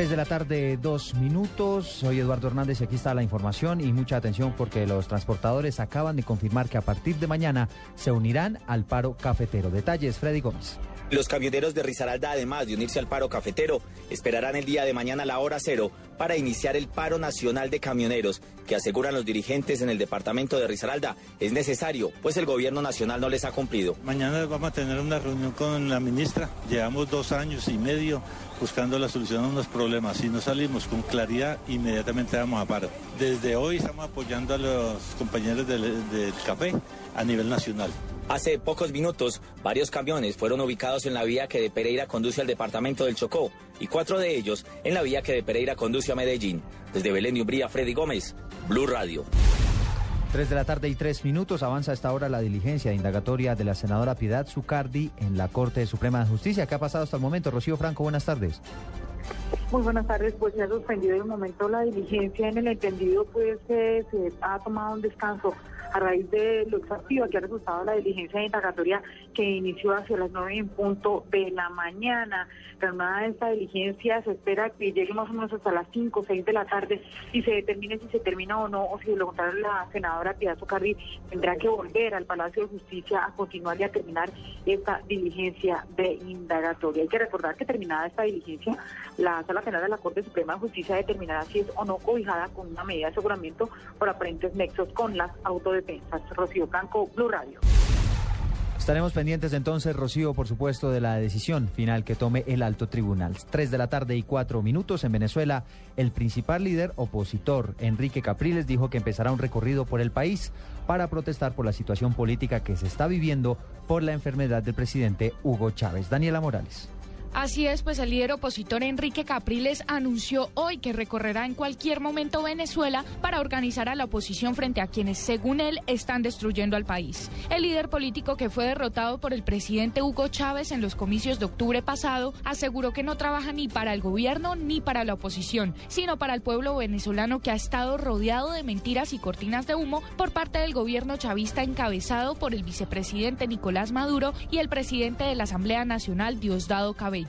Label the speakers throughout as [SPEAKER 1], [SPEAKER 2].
[SPEAKER 1] 3 de la tarde, dos minutos. Soy Eduardo Hernández y aquí está la información y mucha atención porque los transportadores acaban de confirmar que a partir de mañana se unirán al paro cafetero. Detalles, Freddy Gómez.
[SPEAKER 2] Los camioneros de Risaralda, además de unirse al paro cafetero, esperarán el día de mañana a la hora cero para iniciar el paro nacional de camioneros, que aseguran los dirigentes en el departamento de Risaralda es necesario, pues el gobierno nacional no les ha cumplido.
[SPEAKER 3] Mañana vamos a tener una reunión con la ministra. Llevamos dos años y medio buscando la solución a unos problemas. Si no salimos con claridad, inmediatamente vamos a paro. Desde hoy estamos apoyando a los compañeros del, del café a nivel nacional.
[SPEAKER 2] Hace pocos minutos, varios camiones fueron ubicados en la vía que de Pereira conduce al departamento del Chocó y cuatro de ellos en la vía que de Pereira conduce a Medellín. Desde Belén y Umbría, Freddy Gómez, Blue Radio.
[SPEAKER 1] 3 de la tarde y tres minutos avanza a esta hora la diligencia indagatoria de la senadora Piedad Zucardi en la Corte Suprema de Justicia. ¿Qué ha pasado hasta el momento? Rocío Franco, buenas tardes.
[SPEAKER 4] Muy buenas tardes, pues se ha suspendido de momento la diligencia en el entendido, pues se ha tomado un descanso a raíz de lo exhaustivo que ha resultado la diligencia indagatoria que inició hacia las nueve en punto de la mañana. Terminada esta diligencia, se espera que llegue más o menos hasta las cinco o seis de la tarde y se determine si se termina o no, o si de lo contrario la senadora Piedad Socarri tendrá que volver al Palacio de Justicia a continuar y a terminar esta diligencia de indagatoria. Hay que recordar que terminada esta diligencia, la Sala Penal de la Corte Suprema de Justicia determinará si es o no cobijada con una medida de aseguramiento por aparentes nexos con las autodefensas. Rocío Canco, Blue Radio.
[SPEAKER 1] Estaremos pendientes entonces, Rocío, por supuesto, de la decisión final que tome el alto tribunal. Tres de la tarde y cuatro minutos en Venezuela. El principal líder opositor, Enrique Capriles, dijo que empezará un recorrido por el país para protestar por la situación política que se está viviendo por la enfermedad del presidente Hugo Chávez. Daniela Morales.
[SPEAKER 5] Así es, pues el líder opositor Enrique Capriles anunció hoy que recorrerá en cualquier momento Venezuela para organizar a la oposición frente a quienes, según él, están destruyendo al país. El líder político que fue derrotado por el presidente Hugo Chávez en los comicios de octubre pasado aseguró que no trabaja ni para el gobierno ni para la oposición, sino para el pueblo venezolano que ha estado rodeado de mentiras y cortinas de humo por parte del gobierno chavista encabezado por el vicepresidente Nicolás Maduro y el presidente de la Asamblea Nacional Diosdado Cabello.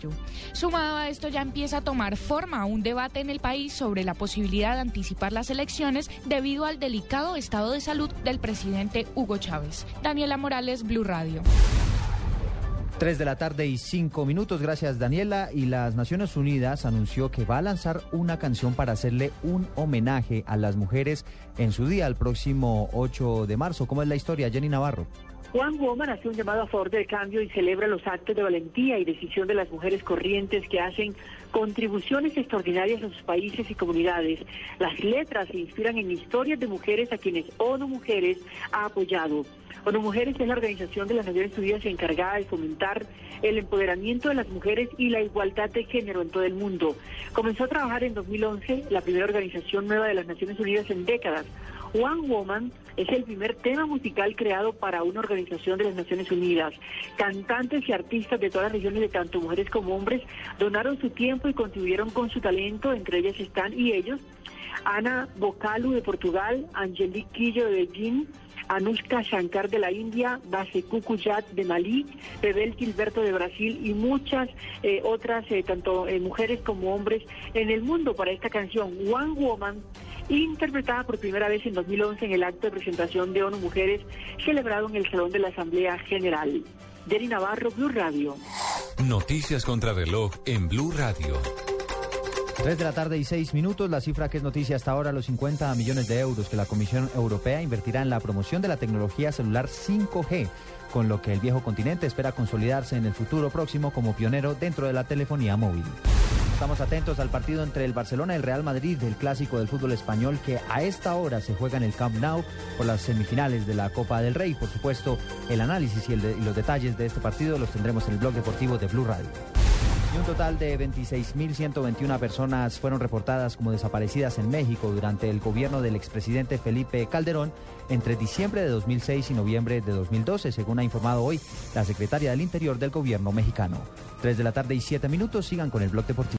[SPEAKER 5] Sumado a esto ya empieza a tomar forma un debate en el país sobre la posibilidad de anticipar las elecciones debido al delicado estado de salud del presidente Hugo Chávez. Daniela Morales, Blue Radio.
[SPEAKER 1] 3 de la tarde y 5 minutos, gracias Daniela. Y las Naciones Unidas anunció que va a lanzar una canción para hacerle un homenaje a las mujeres en su día, el próximo 8 de marzo. ¿Cómo es la historia, Jenny Navarro?
[SPEAKER 4] Juan Woman hace un llamado a favor del cambio y celebra los actos de valentía y decisión de las mujeres corrientes que hacen contribuciones extraordinarias a sus países y comunidades. Las letras se inspiran en historias de mujeres a quienes ONU Mujeres ha apoyado. ONU Mujeres es la organización de las Naciones Unidas encargada de fomentar el empoderamiento de las mujeres y la igualdad de género en todo el mundo. Comenzó a trabajar en 2011, la primera organización nueva de las Naciones Unidas en décadas. One Woman es el primer tema musical creado para una organización de las Naciones Unidas. Cantantes y artistas de todas las regiones, de tanto mujeres como hombres, donaron su tiempo y contribuyeron con su talento, entre ellas están y ellos. Ana Bocalu de Portugal, Angelique Quillo de Beijing, Anushka Shankar de la India, Baseku Kuyat de Malí, Bebel Gilberto de Brasil y muchas eh, otras, eh, tanto eh, mujeres como hombres en el mundo para esta canción One Woman interpretada por primera vez en 2011 en el acto de presentación de ONU Mujeres celebrado en el Salón de la Asamblea General. Jerry Navarro, Blue Radio.
[SPEAKER 6] Noticias contra reloj en Blue Radio.
[SPEAKER 1] 3 de la tarde y 6 minutos. La cifra que es noticia hasta ahora, los 50 millones de euros que la Comisión Europea invertirá en la promoción de la tecnología celular 5G, con lo que el viejo continente espera consolidarse en el futuro próximo como pionero dentro de la telefonía móvil. Estamos atentos al partido entre el Barcelona y el Real Madrid, el clásico del fútbol español que a esta hora se juega en el Camp Nou por las semifinales de la Copa del Rey. Por supuesto, el análisis y, y los detalles de este partido los tendremos en el blog deportivo de Blue Radio. Y un total de 26.121 personas fueron reportadas como desaparecidas en México durante el gobierno del expresidente Felipe Calderón entre diciembre de 2006 y noviembre de 2012, según ha informado hoy la secretaria del Interior del gobierno mexicano. 3 de la tarde y 7 minutos, sigan con el blog deportivo.